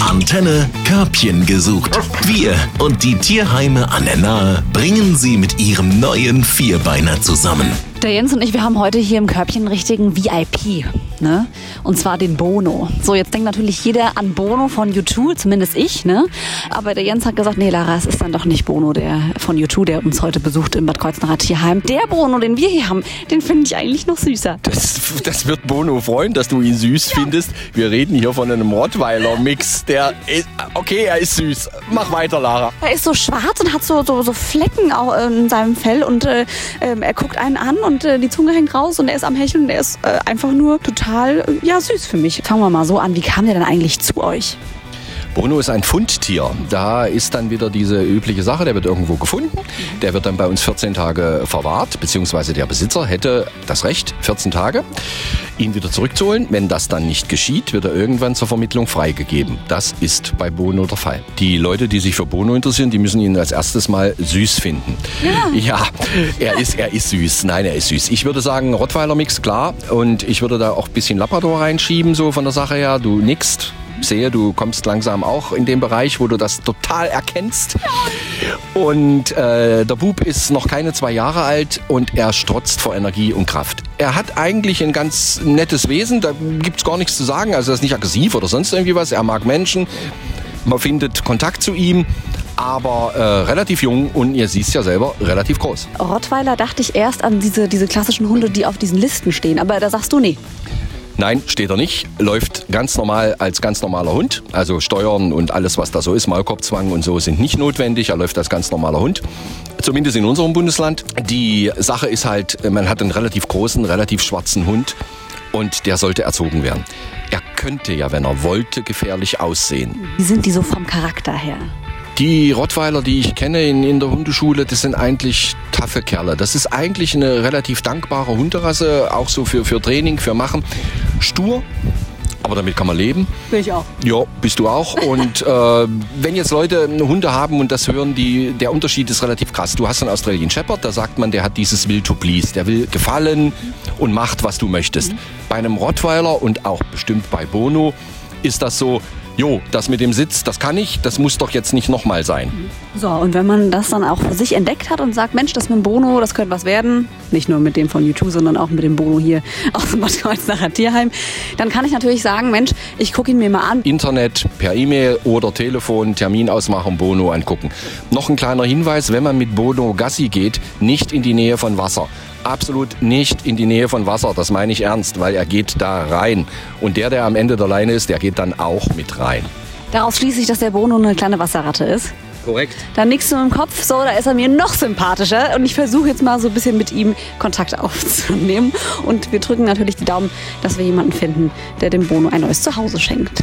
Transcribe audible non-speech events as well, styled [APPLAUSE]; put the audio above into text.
Antenne Körbchen gesucht. Wir und die Tierheime an der Nahe bringen sie mit ihrem neuen Vierbeiner zusammen. Der Jens und ich, wir haben heute hier im Körbchen einen richtigen VIP. Ne? Und zwar den Bono. So, jetzt denkt natürlich jeder an Bono von U2, zumindest ich, ne? Aber der Jens hat gesagt, nee, Lara, es ist dann doch nicht Bono, der von U2, der uns heute besucht im Bad Kreuznacher Tierheim. Der Bono, den wir hier haben, den finde ich eigentlich noch süßer. Das, das wird Bono freuen, dass du ihn süß findest. Wir reden hier von einem Rottweiler-Mix. Der ist, okay, er ist süß. Mach weiter, Lara. Er ist so schwarz und hat so, so, so Flecken auch in seinem Fell und äh, ähm, er guckt einen an und äh, die Zunge hängt raus und er ist am Hecheln und er ist äh, einfach nur total, äh, ja, süß für mich. Fangen wir mal so an, wie kam der denn eigentlich zu euch? Bono ist ein Fundtier. Da ist dann wieder diese übliche Sache, der wird irgendwo gefunden, der wird dann bei uns 14 Tage verwahrt, beziehungsweise der Besitzer hätte das Recht, 14 Tage, ihn wieder zurückzuholen. Wenn das dann nicht geschieht, wird er irgendwann zur Vermittlung freigegeben. Das ist bei Bono der Fall. Die Leute, die sich für Bono interessieren, die müssen ihn als erstes mal süß finden. Ja, ja er, ist, er ist süß. Nein, er ist süß. Ich würde sagen, Rottweiler-Mix, klar. Und ich würde da auch ein bisschen Labrador reinschieben, so von der Sache her. Du nickst, sehe, du kommst langsam auch in den Bereich, wo du das total erkennst. Und äh, der Bub ist noch keine zwei Jahre alt und er strotzt vor Energie und Kraft. Er hat eigentlich ein ganz nettes Wesen, da gibt es gar nichts zu sagen. Also er ist nicht aggressiv oder sonst irgendwie was. Er mag Menschen. Man findet Kontakt zu ihm aber äh, relativ jung und ihr siehst ja selber relativ groß. Rottweiler dachte ich erst an diese, diese klassischen Hunde, die auf diesen Listen stehen, aber da sagst du nee. Nein, steht er nicht. Läuft ganz normal als ganz normaler Hund. Also Steuern und alles, was da so ist, Maulkorbzwang und so sind nicht notwendig. Er läuft als ganz normaler Hund. Zumindest in unserem Bundesland. Die Sache ist halt, man hat einen relativ großen, relativ schwarzen Hund und der sollte erzogen werden. Er könnte ja, wenn er wollte, gefährlich aussehen. Wie sind die so vom Charakter her? Die Rottweiler, die ich kenne in, in der Hundeschule, das sind eigentlich taffe Kerle. Das ist eigentlich eine relativ dankbare Hunderasse, auch so für, für Training, für Machen. Stur, aber damit kann man leben. Bin ich auch. Ja, bist du auch. [LAUGHS] Und äh, wenn jetzt Leute Hunde haben und das hören, die, der Unterschied ist relativ krass. Du hast einen Australian Shepherd, da sagt man, der hat dieses Will to please. Der will gefallen und macht, was du möchtest. Mhm. Bei einem Rottweiler und auch bestimmt bei Bono ist das so, jo, das mit dem Sitz, das kann ich, das muss doch jetzt nicht nochmal sein. So, und wenn man das dann auch für sich entdeckt hat und sagt, Mensch, das mit dem Bono, das könnte was werden, nicht nur mit dem von YouTube, sondern auch mit dem Bono hier aus dem Bad Kreuznacher Tierheim, dann kann ich natürlich sagen, Mensch, ich gucke ihn mir mal an. Internet, per E-Mail oder Telefon, Termin ausmachen, Bono angucken. Noch ein kleiner Hinweis, wenn man mit Bono Gassi geht, nicht in die Nähe von Wasser absolut nicht in die Nähe von Wasser. Das meine ich ernst, weil er geht da rein. Und der, der am Ende der Leine ist, der geht dann auch mit rein. Daraus schließe ich, dass der Bono eine kleine Wasserratte ist. Korrekt. Dann nickst du im Kopf, so, da ist er mir noch sympathischer. Und ich versuche jetzt mal so ein bisschen mit ihm Kontakt [LAUGHS] aufzunehmen. Und wir drücken natürlich die Daumen, dass wir jemanden finden, der dem Bono ein neues Zuhause schenkt.